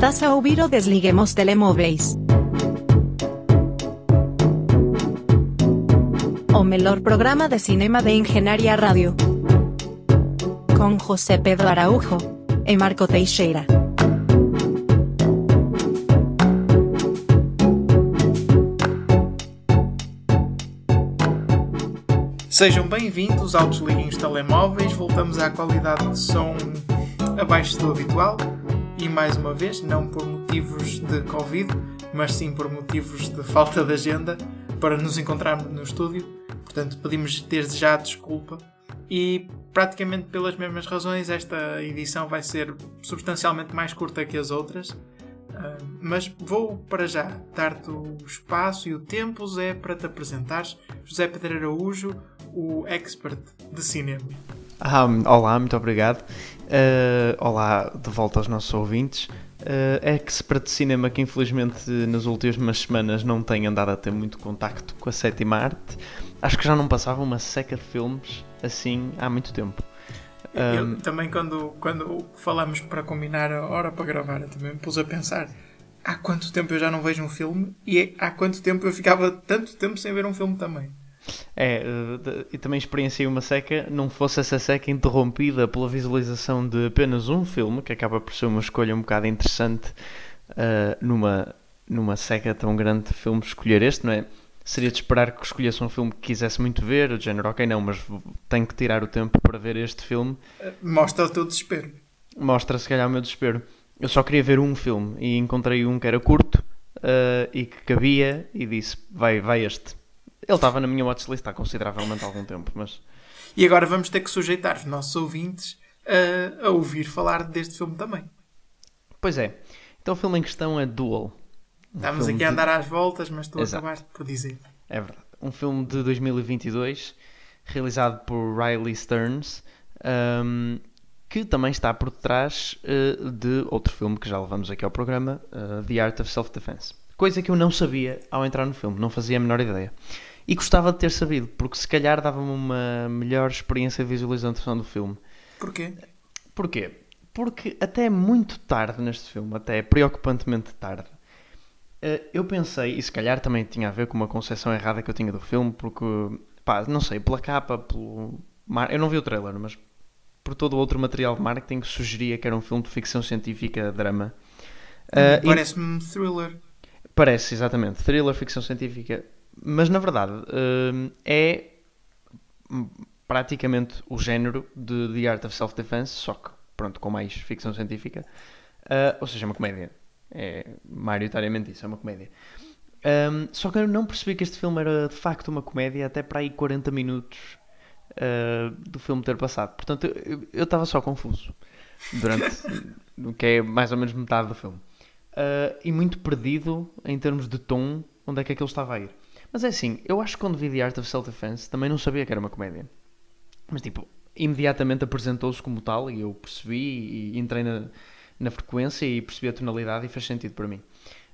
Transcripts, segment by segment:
Estás a ouvir o Desliguemos Telemóveis. O melhor programa de cinema de Engenharia Rádio. Com José Pedro Araújo e Marco Teixeira. Sejam bem-vindos ao Desliguem os Telemóveis. Voltamos à qualidade de som abaixo do habitual e mais uma vez, não por motivos de Covid, mas sim por motivos de falta de agenda para nos encontrarmos no estúdio. Portanto, pedimos desde já desculpa e praticamente pelas mesmas razões esta edição vai ser substancialmente mais curta que as outras. Uh, mas vou para já dar-te o espaço e o tempo, Zé, para te apresentares. José Pedro Araújo, o expert de cinema. Ah, olá, muito obrigado. Uh, olá, de volta aos nossos ouvintes. Uh, expert de cinema que infelizmente nas últimas semanas não tem andado a ter muito contacto com a sétima arte. Acho que já não passava uma seca de filmes assim há muito tempo. Eu um, também quando, quando falamos para combinar a hora para gravar, eu também me pus a pensar há quanto tempo eu já não vejo um filme e há quanto tempo eu ficava tanto tempo sem ver um filme também. É, e também experienciei uma seca, não fosse essa seca interrompida pela visualização de apenas um filme, que acaba por ser uma escolha um bocado interessante uh, numa, numa seca tão grande de filmes, escolher este, não é? Seria de esperar que escolhesse um filme que quisesse muito ver, o género, ok, não, mas tenho que tirar o tempo para ver este filme. Mostra o teu desespero. Mostra, se calhar, o meu desespero. Eu só queria ver um filme e encontrei um que era curto uh, e que cabia e disse, vai, vai este. Ele estava na minha watchlist há consideravelmente algum tempo, mas... E agora vamos ter que sujeitar os nossos ouvintes a, a ouvir falar deste filme também. Pois é. Então o filme em questão é Duel. Um Estamos aqui a andar de... às voltas, mas tu Exato. acabaste por dizer. É verdade. Um filme de 2022, realizado por Riley Stearns, um, que também está por trás uh, de outro filme que já levamos aqui ao programa, uh, The Art of Self-Defense. Coisa que eu não sabia ao entrar no filme, não fazia a menor ideia. E gostava de ter sabido, porque se calhar dava-me uma melhor experiência de visualização do filme. Porquê? Porquê? Porque até muito tarde neste filme, até preocupantemente tarde, eh, eu pensei, e se calhar também tinha a ver com uma concepção errada que eu tinha do filme, porque, pá, não sei, pela capa, pelo. Eu não vi o trailer, mas por todo o outro material de marketing sugeria que era um filme de ficção científica drama. Uh, Parece-me thriller. Parece, exatamente. Thriller, ficção científica mas na verdade uh, é praticamente o género de The Art of Self-Defense, só que pronto, com mais ficção científica, uh, ou seja, é uma comédia. É maioritariamente isso, é uma comédia. Um, só que eu não percebi que este filme era de facto uma comédia até para aí 40 minutos uh, do filme ter passado. Portanto, eu estava só confuso durante o que é mais ou menos metade do filme. Uh, e muito perdido em termos de tom, onde é que aquilo estava a ir. Mas é assim, eu acho que quando vi The Art of Self-Defense também não sabia que era uma comédia. Mas tipo, imediatamente apresentou-se como tal e eu percebi e entrei na, na frequência e percebi a tonalidade e fez sentido para mim.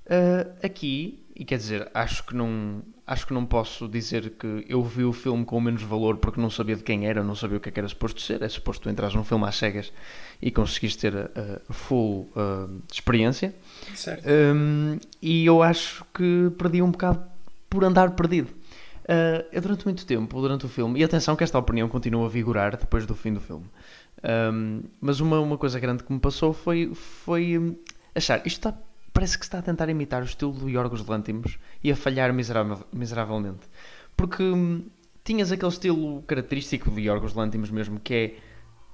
Uh, aqui, e quer dizer, acho que não acho que não posso dizer que eu vi o filme com menos valor porque não sabia de quem era, não sabia o que, é que era suposto ser. É suposto tu entras num filme às cegas e conseguiste ter a, a full uh, experiência. Certo. Um, e eu acho que perdi um bocado por andar perdido. Uh, eu durante muito tempo, durante o filme, e atenção que esta opinião continua a vigorar depois do fim do filme, um, mas uma, uma coisa grande que me passou foi, foi hum, achar, isto está, parece que está a tentar imitar o estilo do Yorgos Lantimos e a falhar miseravel, miseravelmente. Porque hum, tinhas aquele estilo característico de Yorgos Lantimos mesmo, que é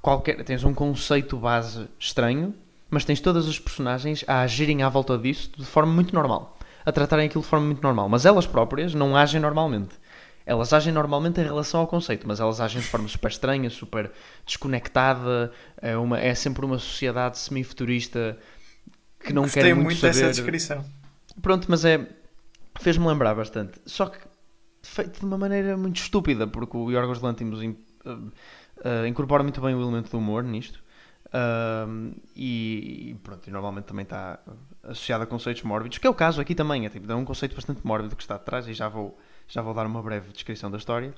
qualquer, tens um conceito base estranho, mas tens todas as personagens a agirem à volta disso de forma muito normal a tratarem aquilo de forma muito normal. Mas elas próprias não agem normalmente. Elas agem normalmente em relação ao conceito, mas elas agem de forma super estranha, super desconectada. É, uma, é sempre uma sociedade semi-futurista que não Gostei quer muito, muito saber. dessa descrição. Pronto, mas é. fez-me lembrar bastante. Só que feito de uma maneira muito estúpida, porque o Yorgos Lanthimos uh, uh, incorpora muito bem o elemento do humor nisto. Uh, e, pronto, e normalmente também está associado a conceitos mórbidos, que é o caso aqui também, é, tipo, é um conceito bastante mórbido que está atrás e já vou, já vou dar uma breve descrição da história.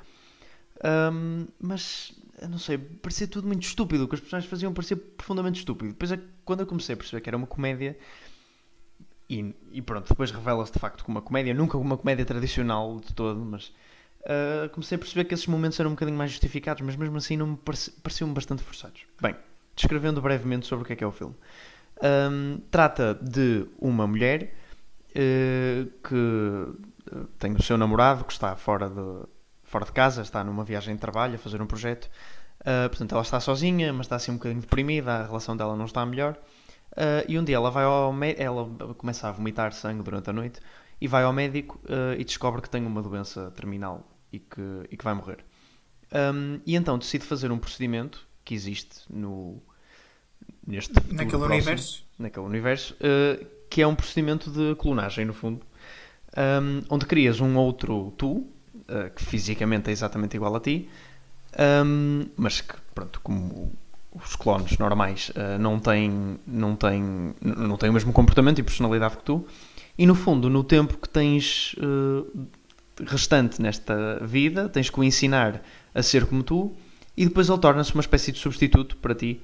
Um, mas, eu não sei, parecia tudo muito estúpido, o que as personagens faziam parecia profundamente estúpido. Depois, é, quando eu comecei a perceber que era uma comédia, e, e pronto, depois revela-se de facto como uma comédia, nunca uma comédia tradicional de todo, mas uh, comecei a perceber que esses momentos eram um bocadinho mais justificados, mas mesmo assim não me pareci, pareciam bastante forçados. Bem, descrevendo brevemente sobre o que é que é o filme. Um, trata de uma mulher uh, que tem o seu namorado que está fora de, fora de casa, está numa viagem de trabalho a fazer um projeto. Uh, portanto, ela está sozinha, mas está assim um bocadinho deprimida, a relação dela não está melhor. Uh, e um dia ela vai ao ela começa a vomitar sangue durante a noite e vai ao médico uh, e descobre que tem uma doença terminal e que, e que vai morrer. Um, e então decide fazer um procedimento que existe no neste naquele próximo, universo, naquele universo uh, que é um procedimento de clonagem no fundo, um, onde crias um outro tu que fisicamente é exatamente igual a ti, um, mas que pronto como os clones normais uh, não, têm, não, têm, não têm o mesmo comportamento e personalidade que tu, e no fundo, no tempo que tens uh, restante nesta vida, tens que o ensinar a ser como tu, e depois ele torna-se uma espécie de substituto para ti.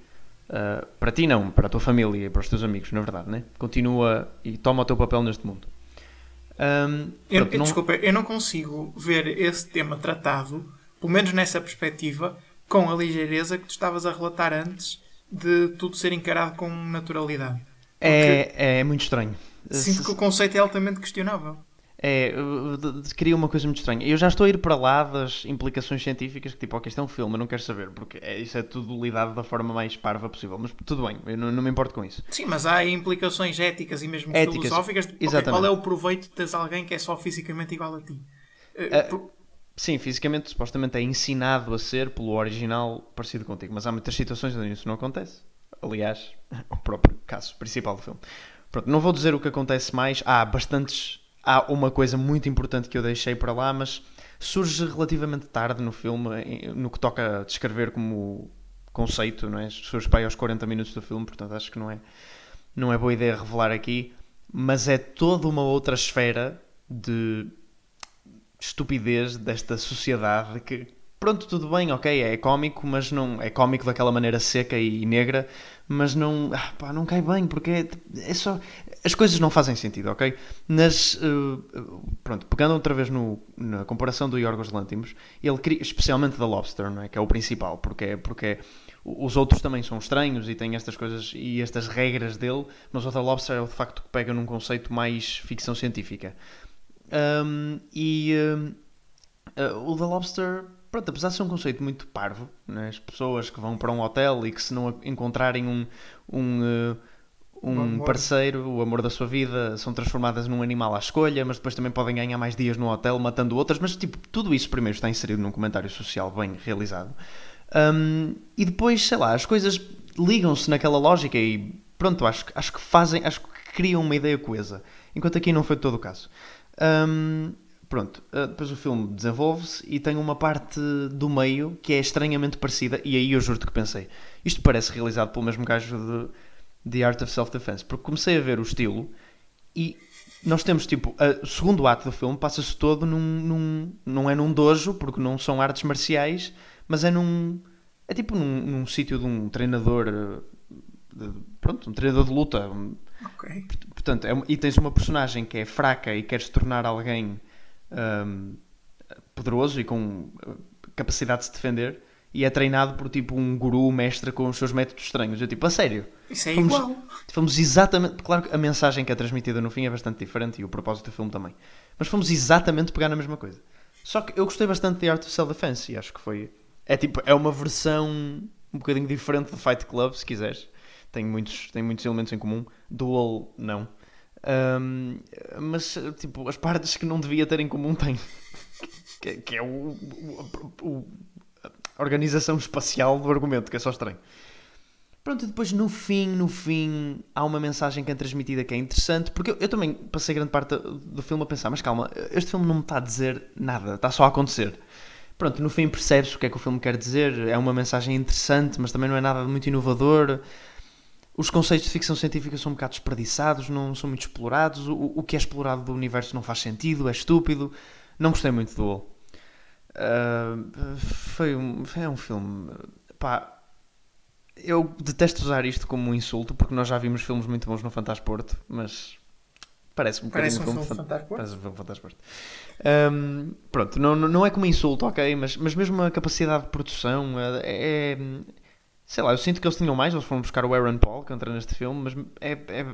Uh, para ti não, para a tua família e para os teus amigos, na verdade, né? Continua e toma o teu papel neste mundo. Um, eu, pronto, não... Desculpa, eu não consigo ver esse tema tratado, pelo menos nessa perspectiva, com a ligeireza que tu estavas a relatar antes de tudo ser encarado com naturalidade. É, é muito estranho. Sinto que o conceito é altamente questionável. É, cria uma coisa muito estranha. Eu já estou a ir para lá das implicações científicas, que tipo, ok, isto é um filme, eu não quero saber, porque é, isso é tudo lidado da forma mais parva possível. Mas tudo bem, eu não, não me importo com isso. Sim, mas há implicações éticas e mesmo éticas, filosóficas. De, okay, qual é o proveito de teres alguém que é só fisicamente igual a ti? Uh, por... Sim, fisicamente, supostamente é ensinado a ser pelo original parecido contigo, mas há muitas situações onde isso não acontece. Aliás, o próprio caso principal do filme. Pronto, não vou dizer o que acontece mais, há bastantes. Há uma coisa muito importante que eu deixei para lá, mas surge relativamente tarde no filme, no que toca a descrever como conceito, não é? Surge para aí aos 40 minutos do filme, portanto acho que não é, não é boa ideia revelar aqui, mas é toda uma outra esfera de estupidez desta sociedade que pronto, tudo bem, ok, é cómico, mas não é cómico daquela maneira seca e negra, mas não, ah, pá, não cai bem, porque é, é, só as coisas não fazem sentido, ok? Nas uh, pronto, pegando outra vez no, na comparação do Yorgos Lanthimos, ele cria, especialmente da Lobster, não é? que é o principal, porque é, porque é, os outros também são estranhos e têm estas coisas e estas regras dele, mas o da Lobster é o de facto que pega num conceito mais ficção científica. Um, e uh, o The Lobster, pronto, apesar de ser um conceito muito parvo, né? as pessoas que vão para um hotel e que se não encontrarem um, um, uh, um parceiro, o amor da sua vida, são transformadas num animal à escolha, mas depois também podem ganhar mais dias no hotel matando outras, mas tipo, tudo isso primeiro está inserido num comentário social bem realizado. Um, e depois, sei lá, as coisas ligam-se naquela lógica e pronto, acho, acho que fazem, acho que criam uma ideia coesa. Enquanto aqui não foi todo o caso. Um, pronto, uh, depois o filme desenvolve-se e tem uma parte do meio que é estranhamente parecida, e aí eu juro que pensei, isto parece realizado pelo mesmo gajo de The Art of Self-Defense, porque comecei a ver o estilo e nós temos tipo, o segundo ato do filme passa-se todo num, num, não é num dojo, porque não são artes marciais, mas é num, é tipo num, num sítio de um treinador, de, pronto, um treinador de luta, Okay. Portanto, é, e tens uma personagem que é fraca e queres tornar alguém um, poderoso e com uh, capacidade de se defender e é treinado por tipo um guru mestre com os seus métodos estranhos. Eu tipo, a sério. Isso é fomos, igual. Fomos exatamente. Claro que a mensagem que é transmitida no fim é bastante diferente e o propósito do filme também. Mas fomos exatamente pegar na mesma coisa. Só que eu gostei bastante de Art of Self-Defense e acho que foi. É tipo, é uma versão um bocadinho diferente do Fight Club, se quiseres tem muitos, tem muitos elementos em comum. Duel, não. Um, mas, tipo, as partes que não devia ter em comum tem. que, que, é o, o, o, a organização espacial do argumento, que é só estranho. Pronto, e depois no fim, no fim, há uma mensagem que é transmitida que é interessante, porque eu, eu também passei grande parte do filme a pensar, mas calma, este filme não me está a dizer nada, está só a acontecer. Pronto, no fim percebes o que é que o filme quer dizer, é uma mensagem interessante, mas também não é nada muito inovador os conceitos de ficção científica são um bocado desperdiçados, não são muito explorados. O, o que é explorado do universo não faz sentido, é estúpido. Não gostei muito do Wall. Uh, foi, um, foi um filme. Pá, eu detesto usar isto como um insulto porque nós já vimos filmes muito bons no Fantasporto, mas Parece um Parece um filme Fantasporto. Parece um filme de Fantasporto. Um, pronto, não, não não é como insulto, ok, mas, mas mesmo a capacidade de produção é, é- Sei lá, eu sinto que eles tinham mais, eles foram buscar o Aaron Paul, que entra neste filme, mas é, é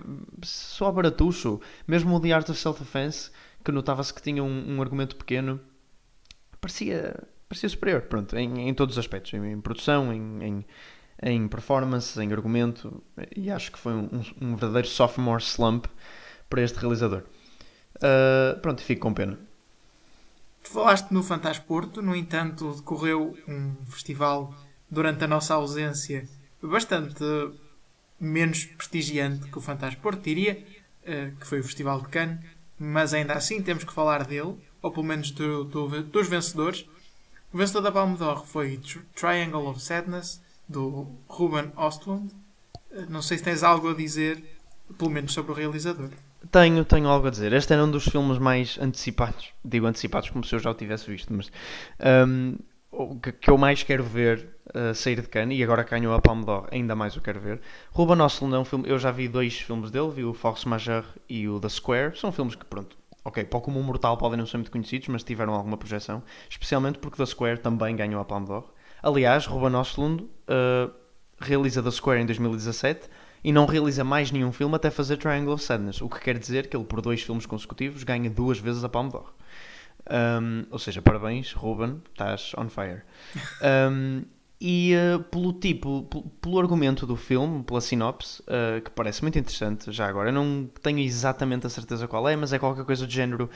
só baratucho. Mesmo o The Art of Self-Defense, que notava-se que tinha um, um argumento pequeno, parecia, parecia superior, pronto, em, em todos os aspectos, em, em produção, em, em, em performance, em argumento, e acho que foi um, um- verdadeiro sophomore slump para este realizador. Uh, pronto, fico com pena. Falaste no Fantasporto, no entanto, decorreu um festival durante a nossa ausência bastante menos prestigiante que o Fantasporto, diria, eh, que foi o Festival de Cannes, mas ainda assim temos que falar dele, ou pelo menos do- do- dos vencedores. O vencedor da Palme d'Or foi Tr- Triangle of Sadness, do Ruben Ostlund. Eh, Não sei se tens algo a dizer, pelo menos sobre o realizador. Tenho, tenho algo a dizer. Este era um dos filmes mais antecipados. Digo antecipados como se eu já o tivesse visto, mas um, o que, que eu mais quero ver uh, sair de Cannes, e agora que ganhou a Palme d'Or, ainda mais o quero ver. Ruben Ostlund é um filme, eu já vi dois filmes dele, vi o Force Majeure e o The Square. São filmes que, pronto, ok, para o comum mortal podem não ser muito conhecidos, mas tiveram alguma projeção, especialmente porque The Square também ganhou a Palme d'Or. Aliás, Ruben Ostlund uh, realiza The Square em 2017 e não realiza mais nenhum filme até fazer Triangle of Sadness, o que quer dizer que ele, por dois filmes consecutivos, ganha duas vezes a Palme d'Or. Um, ou seja, parabéns, Ruben, estás on fire. Um, e uh, pelo tipo, pelo, argumento do filme, pela sinopse, uh, que parece muito interessante, já agora, eu não tenho exatamente a certeza qual é, mas é qualquer coisa do género.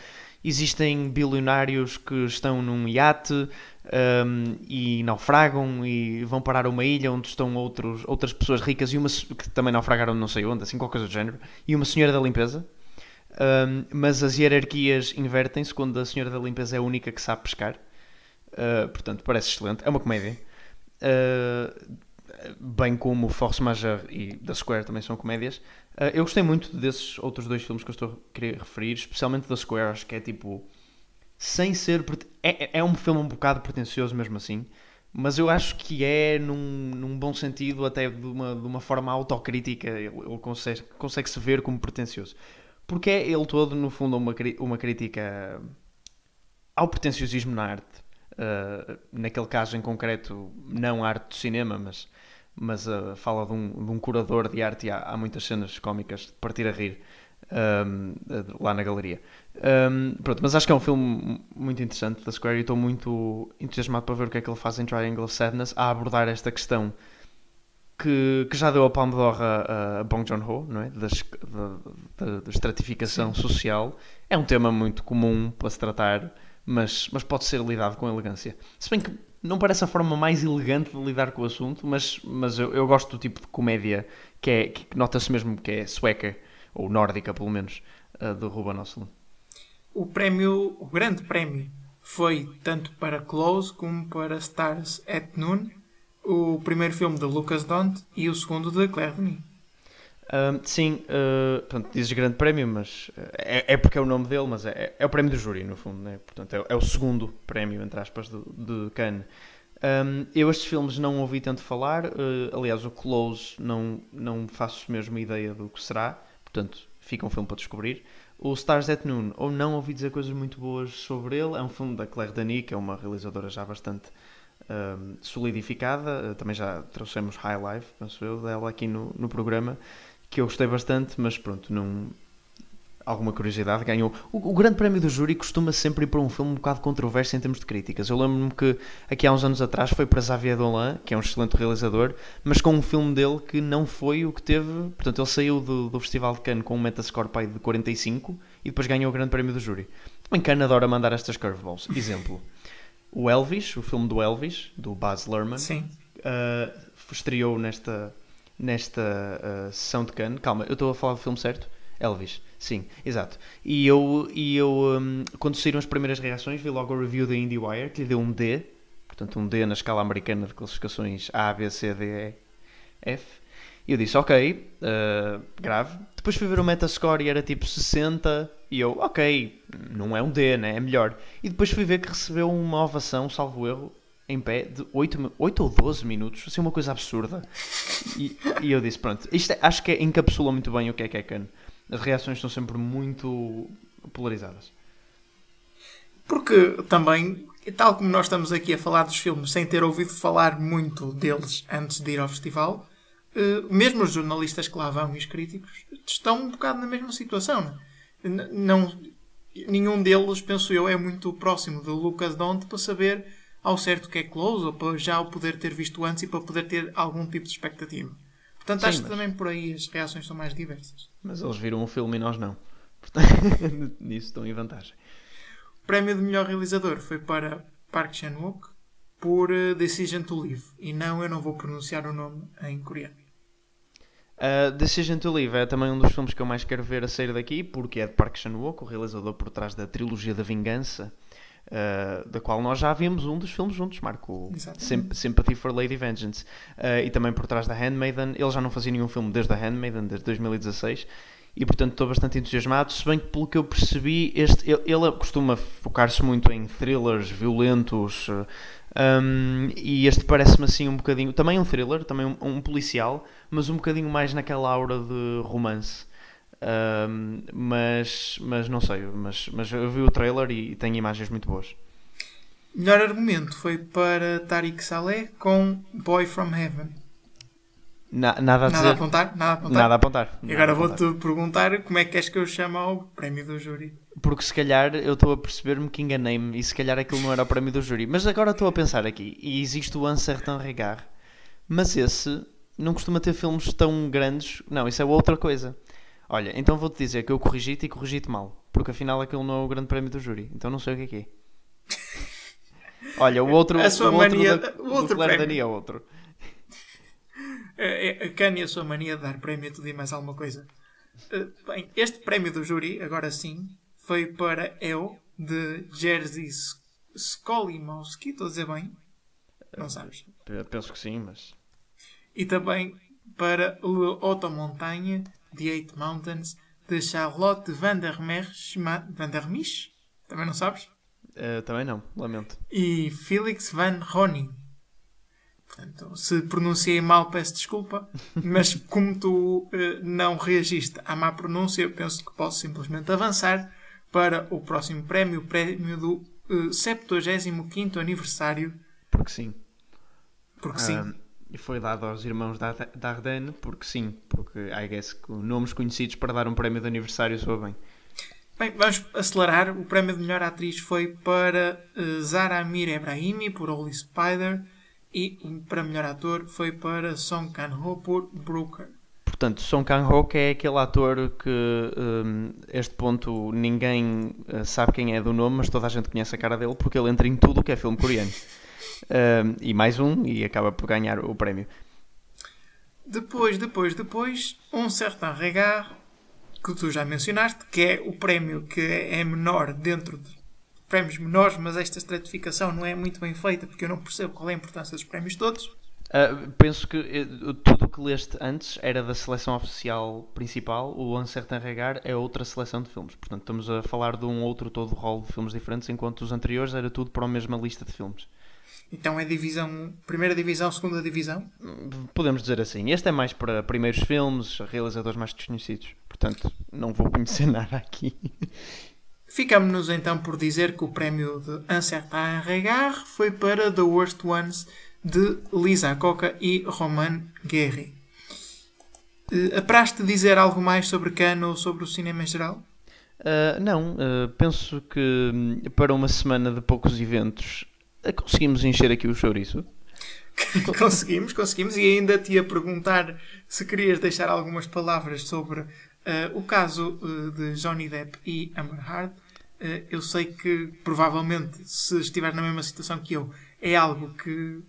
Existem bilionários que estão num iate um, e naufragam e vão parar a uma ilha onde estão outros, outras pessoas ricas e uma, que também naufragaram não sei onde, assim, qualquer coisa do género, e uma senhora da limpeza. Um, mas as hierarquias invertem-se quando a senhora da limpeza é a única que sabe pescar. Uh, portanto, parece excelente. É uma comédia. Uh, bem como Force Majeure e The Square também são comédias. Uh, eu gostei muito desses outros dois filmes que eu estou a querer referir, especialmente The Square, acho que é tipo. Sem ser. É, é- é um filme um bocado pretencioso mesmo assim, mas eu acho que é num, num bom sentido, até de uma, de uma forma autocrítica, ele consegue, consegue se ver como pretencioso. Porque é ele todo, no fundo, uma, uma crítica ao pretenciosismo na arte. Uh, naquele caso em concreto, não a arte do cinema, mas, mas uh, fala de um, de um curador de arte e há, há muitas cenas cómicas de partir a rir um, uh, lá na galeria. Um, pronto, mas acho que é um filme muito interessante da Square e estou muito entusiasmado para ver o que é que ele faz em Triangle of Sadness a abordar esta questão que, que já deu a Palme d'Or a, a Bong Joon-ho, não é? Da, da- da- estratificação social. É um tema muito comum para se tratar, mas, mas pode ser lidado com elegância. Se bem que não parece a forma mais elegante de lidar com o assunto, mas, mas eu, eu gosto do tipo de comédia que, é, que nota-se mesmo que é sueca, ou nórdica pelo menos, do Ruben Östlund. O prémio, o grande prémio, foi tanto para Close como para Stars at Noon, o primeiro filme de Lucas Dont e o segundo de Claire Denis. Um, sim, uh, portanto, dizes grande prémio, mas uh, é, é porque é o nome dele, mas é, é o prémio do júri, no fundo, né? portanto é, é o segundo prémio, entre aspas, do- de Cannes. Um, eu estes filmes não ouvi tanto falar, uh, aliás, o Close não, não faço mesmo ideia do que será, portanto fica um filme para descobrir. O Stars at Noon, ou não ouvi dizer coisas muito boas sobre ele, é um filme da Claire Denis, que é uma realizadora já bastante solidificada, uh, também já trouxemos High Life, penso eu, dela aqui no, no programa, que eu gostei bastante, mas pronto, não. Alguma curiosidade, ganhou. O, o Grande Prémio do Júri costuma sempre ir para um filme um bocado controverso em termos de críticas. Eu lembro-me que aqui há uns anos atrás foi para Xavier Dolan, que é um excelente realizador, mas com um filme dele que não foi o que teve. Portanto, ele saiu do, do Festival de Cannes com um Metascore pai de 45 e depois ganhou o Grande Prémio do Júri. Também Cannes adora mandar estas curveballs. Exemplo: o Elvis, o filme do Elvis, do Baz Luhrmann, Sim. uh, estreou nesta, nesta uh, sessão de Cannes. Calma, eu estou a falar do filme certo? Elvis, sim, exato. E eu, e eu um, quando saíram as primeiras reações, vi logo a review da IndieWire, que lhe deu um D, portanto um D na escala americana de classificações A, B, C, D, E, F. E eu disse, ok, uh, grave. Depois fui ver o Metascore e era tipo 60, e eu, ok, não é um D, né? É melhor. E depois fui ver que recebeu uma ovação, salvo erro, em pé de 8, 8 ou 12 minutos, assim uma coisa absurda. E, e eu disse, pronto, isto é- acho que encapsula muito bem o que é que é Cannes. as reações são sempre muito polarizadas. Porque também, tal como nós estamos aqui a falar dos filmes sem ter ouvido falar muito deles antes de ir ao festival, mesmo os jornalistas que lá vão e os críticos estão um bocado na mesma situação. Não, não nenhum deles, penso eu, é muito próximo do Lucas Dont para saber ao certo o que é close ou para já o poder ter visto antes e para poder ter algum tipo de expectativa. Portanto, Sim, acho mas- que também por aí as reações são mais diversas. Mas eles viram o filme e nós não. Portanto, nisso estão em vantagem. O prémio de melhor realizador foi para Park Chan-wook por eh, Decision to Live. E não, eu não vou pronunciar o nome em coreano. Uh, Decision to Live é também um dos filmes que eu mais quero ver a sair daqui, porque é de Park Chan-wook, o realizador por trás da trilogia da Vingança, uh, da qual nós já vimos um dos filmes juntos, Marco. Sym- Sympathy for Lady Vengeance, Uh, e também por trás da Handmaiden. Ele já não fazia nenhum filme desde a Handmaiden, desde 2016, e portanto estou bastante entusiasmado, se bem que pelo que eu percebi, este, ele, ele costuma focar-se muito em thrillers violentos, uh, um, e este parece-me assim um bocadinho, também um thriller, também um, um policial, mas um bocadinho mais naquela aura de romance. Um, mas, mas não sei, mas, mas eu vi o trailer e tem imagens muito boas. Melhor argumento foi para Tariq Saleh com Boy from Heaven. Na- nada a dizer, Nada a apontar? Nada a apontar? nada a apontar. E agora vou-te perguntar como é que queres que eu chame ao prémio do júri. Porque se calhar eu estou a perceber-me que enganei-me e se calhar aquilo não era o prémio do júri. Mas agora estou a pensar aqui, e existe o Un Certain Regard, mas esse não costuma ter filmes tão grandes. Não, isso é outra coisa. Olha, então vou-te dizer que eu corrigi-te e corrigi-te mal, porque afinal aquilo não é o grande prémio do júri, então não sei o que é que é. Olha, o outro, A sua o outro mania- da- o do outro Claire prémio. Denis é outro. É, é, A Kanye e a sua mania de dar prémio a tudo e mais alguma coisa. Eh, Bem, este prémio do júri, agora sim, foi para Eu, de Jerzy Skolimowski, estou a dizer bem? Não sabes. P- Penso que sim, mas. E também para Le Auto Montagne, The Eight Mountains, de Charlotte van der Merch, van der Misch, também não sabes? eh, também não, lamento. e Felix Van Roning. Portanto, se pronunciei mal, peço desculpa, mas como tu eh, não reagiste à má pronúncia, eu penso que posso simplesmente avançar para o próximo prémio, o prémio do eh, 75 aniversário, Porque sim. porque sim, Ah, e foi dado aos irmãos da Dardenne porque sim, porque I guess que nomes conhecidos para dar um prémio de aniversário soa bem. Bem, vamos acelerar. O prémio de melhor atriz foi para eh, Zara Amir Ebrahimi por Holy Spider e para melhor ator foi para Song Kang-ho por Brooker. Portanto, Song Kang-ho que é aquele ator que hum, este ponto ninguém eh, sabe quem é do nome, mas toda a gente conhece a cara dele porque ele entra em tudo o que é filme coreano. Hum, e mais um e acaba por ganhar o prémio. Depois, depois, depois, um certain regard, que tu já mencionaste, que é o prémio que é menor dentro de prémios menores, mas esta estratificação não é muito bem feita, porque eu não percebo qual é a importância dos prémios todos. Ah, penso que eh, tudo o que leste antes era da seleção oficial principal, o Un Certain Regard é outra seleção de filmes. Portanto, estamos a falar de um outro todo rol de filmes diferentes, enquanto os anteriores era tudo para a mesma lista de filmes. Então é divisão, primeira divisão, segunda divisão. Podemos dizer assim. Este é mais para primeiros filmes, realizadores mais desconhecidos. Portanto, não vou conhecer nada aqui. Ficamos-nos então por dizer que o prémio de Un certain regard foi para The Worst Ones de Lisa Coca e Roman Guerri. Eh, Apraste dizer algo mais sobre Cannes ou sobre o cinema em geral? Ah, não, ah, penso que hum, para uma semana de poucos eventos conseguimos encher aqui o chouriço. conseguimos, conseguimos. E ainda te ia perguntar se querias deixar algumas palavras sobre eh, o caso eh, de Johnny Depp e Amber Heard. Eh, eu sei que provavelmente, se estiver na mesma situação que eu, é algo que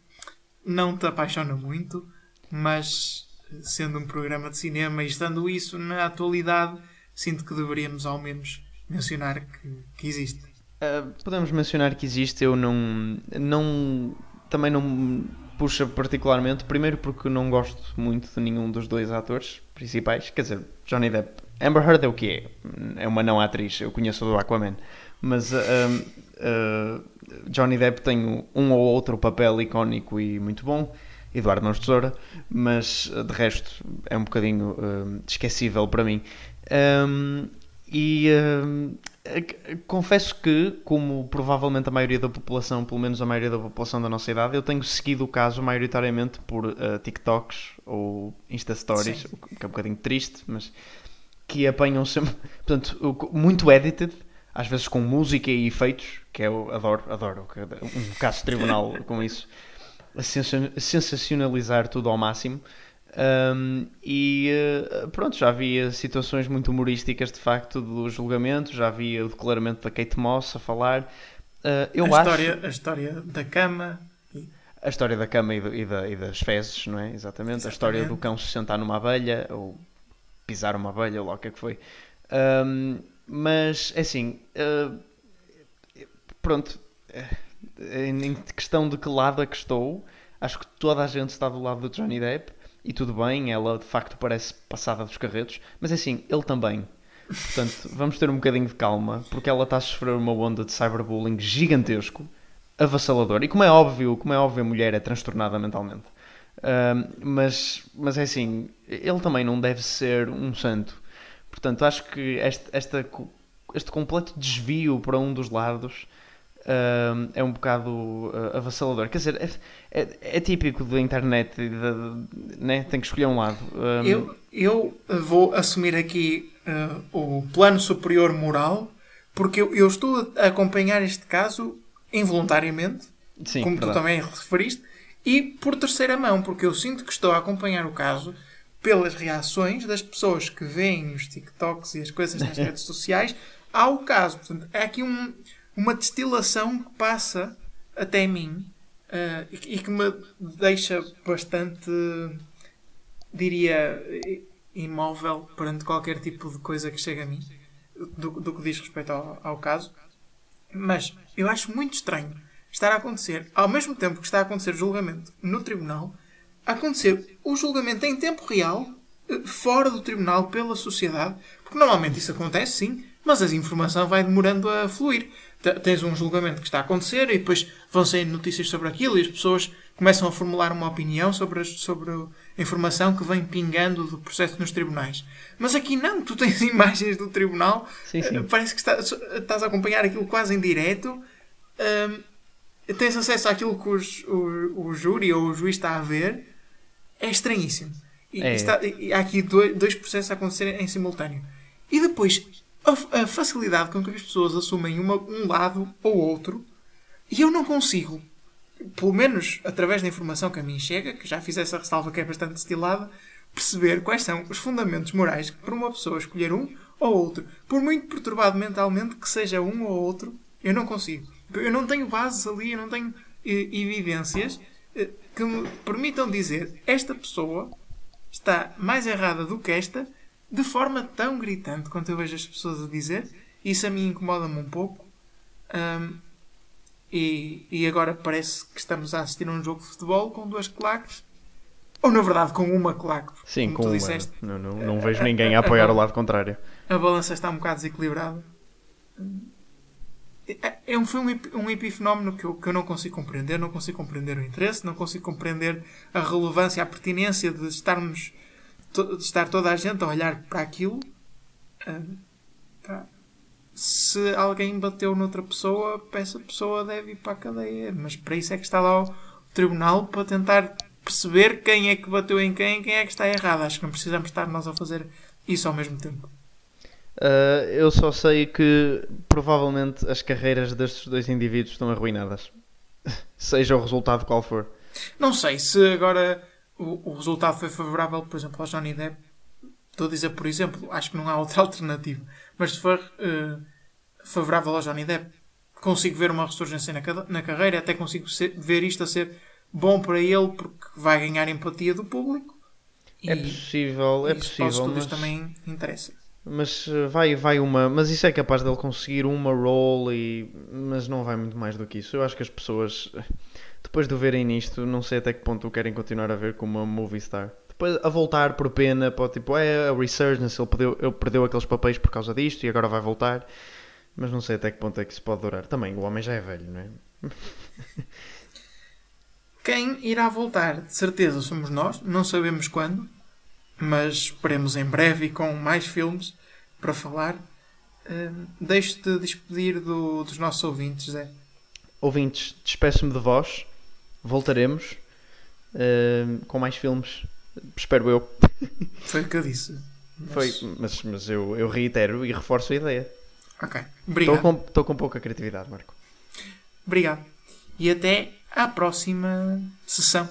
não te apaixona muito, mas sendo um programa de cinema e estando isso na atualidade, sinto que deveríamos ao menos mencionar que, que existe. Uh, podemos mencionar que existe, eu não, não também não puxa particularmente, primeiro porque não gosto muito de nenhum dos dois atores principais, quer dizer, Johnny Depp. Amber Heard é o que é? É uma não atriz, eu conheço do Aquaman, mas uh, uh, Johnny Depp tem um ou outro papel icónico e muito bom, Eduardo Mãos Tesoura, mas de resto é um bocadinho uh, esquecível para mim. Um, e uh, confesso que, como provavelmente a maioria da população, pelo menos a maioria da população da nossa idade, eu tenho seguido o caso maioritariamente por uh, TikToks ou Insta Stories, o que é um bocadinho triste, mas que apanham sempre, portanto, muito edited, às vezes com música e efeitos, que eu adoro, adoro, um caso de tribunal com isso, a sensacionalizar tudo ao máximo. Um, e uh, pronto, já havia situações muito humorísticas de facto do julgamento, já havia o declaramento da Kate Moss a falar. Uh, eu a, acho... história, a história da cama. A história da cama e, do, e, da, e das fezes, não é? Exatamente. Exatamente. A história do cão se sentar numa abelha ou pisar uma abelha, ou lá o que é que foi. Um, mas, é assim, uh, pronto, em questão de que lado é que estou, acho que toda a gente está do lado do Johnny Depp e tudo bem, ela de facto parece passada dos carretos, mas é assim, ele também. Portanto, vamos ter um bocadinho de calma, porque ela está a sofrer uma onda de cyberbullying gigantesco, avassalador. E como é óbvio, como é óbvio, a mulher é transtornada mentalmente. mas, mas é assim, ele também não deve ser um santo. Portanto, acho que este, esta, este completo desvio para um dos lados uh, é um bocado uh, avassalador. Quer dizer, é, é, é típico da internet, de, de, né? tem que escolher um lado. Eu, eu vou assumir aqui uh, o plano superior moral, porque eu, eu, estou a acompanhar este caso involuntariamente, Sim, como verdade. tu também referiste, e por terceira mão, porque eu sinto que estou a acompanhar o caso pelas reações das pessoas que veem os TikToks e as coisas nas redes sociais ao caso. Portanto, é aqui um, uma destilação que passa até mim uh, e, e, que me deixa bastante, diria, imóvel perante qualquer tipo de coisa que chega a mim, do, do que diz respeito ao, ao caso. Mas eu acho muito estranho estar a acontecer, ao mesmo tempo que está a acontecer o julgamento no tribunal, acontecer o julgamento em tempo real, eh, fora do tribunal, pela sociedade, porque normalmente isso acontece sim, mas a informação vai demorando a fluir tens um julgamento que está a acontecer e depois vão sair notícias sobre aquilo e as pessoas começam a formular uma opinião sobre, as, sobre a informação que vem pingando do processo nos tribunais. Mas aqui não, tu tens imagens do tribunal, sim, sim. Eh, parece que estás, estás a acompanhar aquilo quase em direto, um, tens acesso àquilo que os, o, o júri ou o juiz está a ver, é estranhíssimo. E, é. Está, e há aqui dois, dois processos a acontecer em simultâneo. E depois a, facilidade com que as pessoas assumem uma, um lado ou outro e eu não consigo, pelo menos através da informação que a mim chega, que já fiz essa ressalva que é bastante destilada, perceber quais são os fundamentos morais para uma pessoa escolher um ou outro. Por muito perturbado mentalmente que seja um ou outro, eu não consigo. Eu não tenho bases ali, eu não tenho eh, evidências eh, que me permitam dizer esta pessoa está mais errada do que esta de forma tão gritante quanto eu vejo as pessoas a dizer. Isso a mim incomoda-me um pouco. Um, e, e agora parece que estamos a assistir a um jogo de futebol com duas claques. Ou na verdade com uma claque. Sim, com uma. Disseste. Não, não, não vejo ninguém a apoiar a, o lado contrário. A balança está um bocado desequilibrada. É, é um filme, um epifenómeno que eu, que eu não consigo compreender. Não consigo compreender o interesse, não consigo compreender a relevância, a pertinência de estarmos de estar toda a gente a olhar para aquilo. Uh, tá. Se alguém bateu noutra pessoa, essa pessoa deve ir para a cadeia. Mas para isso é que está lá o tribunal para tentar perceber quem é que bateu em quem quem é que está errado. Acho que não precisamos estar nós a fazer isso ao mesmo tempo. Uh, eu só sei que provavelmente as carreiras destes dois indivíduos estão arruinadas. Seja o resultado qual for. Não sei se agora o, o resultado foi favorável, por exemplo, ao Johnny Depp. Estou a dizer, por exemplo, acho que não há outra alternativa. Mas se for uh, favorável ao Johnny Depp, consigo ver uma ressurgência na, na carreira, até consigo ser, ver isto a ser bom para ele porque vai ganhar empatia do público. É possível, é possível. Mas também interessa. Mas eh, vai, vai uma. Mas isso é capaz dele conseguir uma role e. Mas não vai muito mais do que isso. Eu acho que as pessoas depois de o verem nisto, não sei até que ponto o querem continuar a ver como uma movie star. Depois a voltar por pena, pode tipo, é a resurgence, ele perdeu, ele perdeu aqueles papéis por causa disto e agora vai voltar. Mas não sei até que ponto é que isso pode durar. Também, o homem já é velho, não é? Quem irá voltar, de certeza, somos nós. Não sabemos quando, mas esperemos em breve e com mais filmes para falar. Uh, Deixo-te despedir do, dos nossos ouvintes, Zé. Ouvintes, despeço-me de vós. Voltaremos uh, com mais filmes, espero eu. Foi o que eu disse. Mas... Foi, mas, mas eu, eu reitero e reforço a ideia. Ok, obrigado. Estou com, estou com pouca criatividade, Marco. Obrigado. E até à próxima sessão.